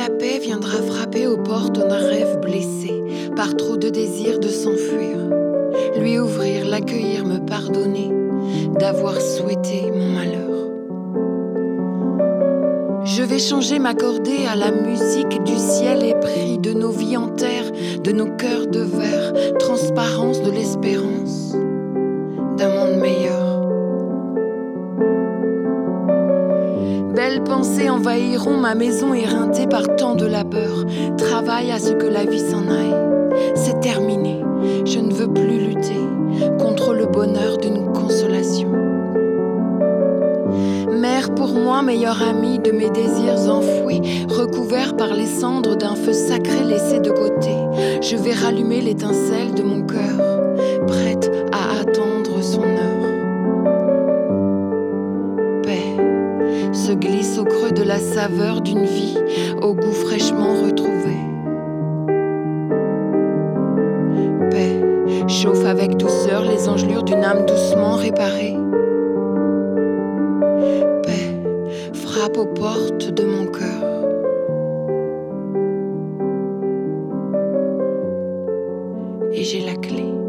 la paix viendra frapper aux portes d'un rêve blessé par trop de désir de s'enfuir. Lui ouvrir, l'accueillir, me pardonner d'avoir souhaité mon malheur. Je vais changer, m'accorder à la musique du ciel épris de nos vies en terre, de nos cœurs de verre, transparence de l'espérance Belles pensées envahiront ma maison éreintée par tant de labeur. Travaille à ce que la vie s'en aille. C'est terminé. Je ne veux plus lutter contre le bonheur d'une consolation. Mère pour moi, meilleure amie de mes désirs enfouis, recouvert par les cendres d'un feu sacré laissé de côté, je vais rallumer l'étincelle de mon cœur, prête à attendre son heure. se glisse au creux de la saveur d'une vie au goût fraîchement retrouvé. Paix chauffe avec douceur les engelures d'une âme doucement réparée. Paix frappe aux portes de mon cœur. Et j'ai la clé.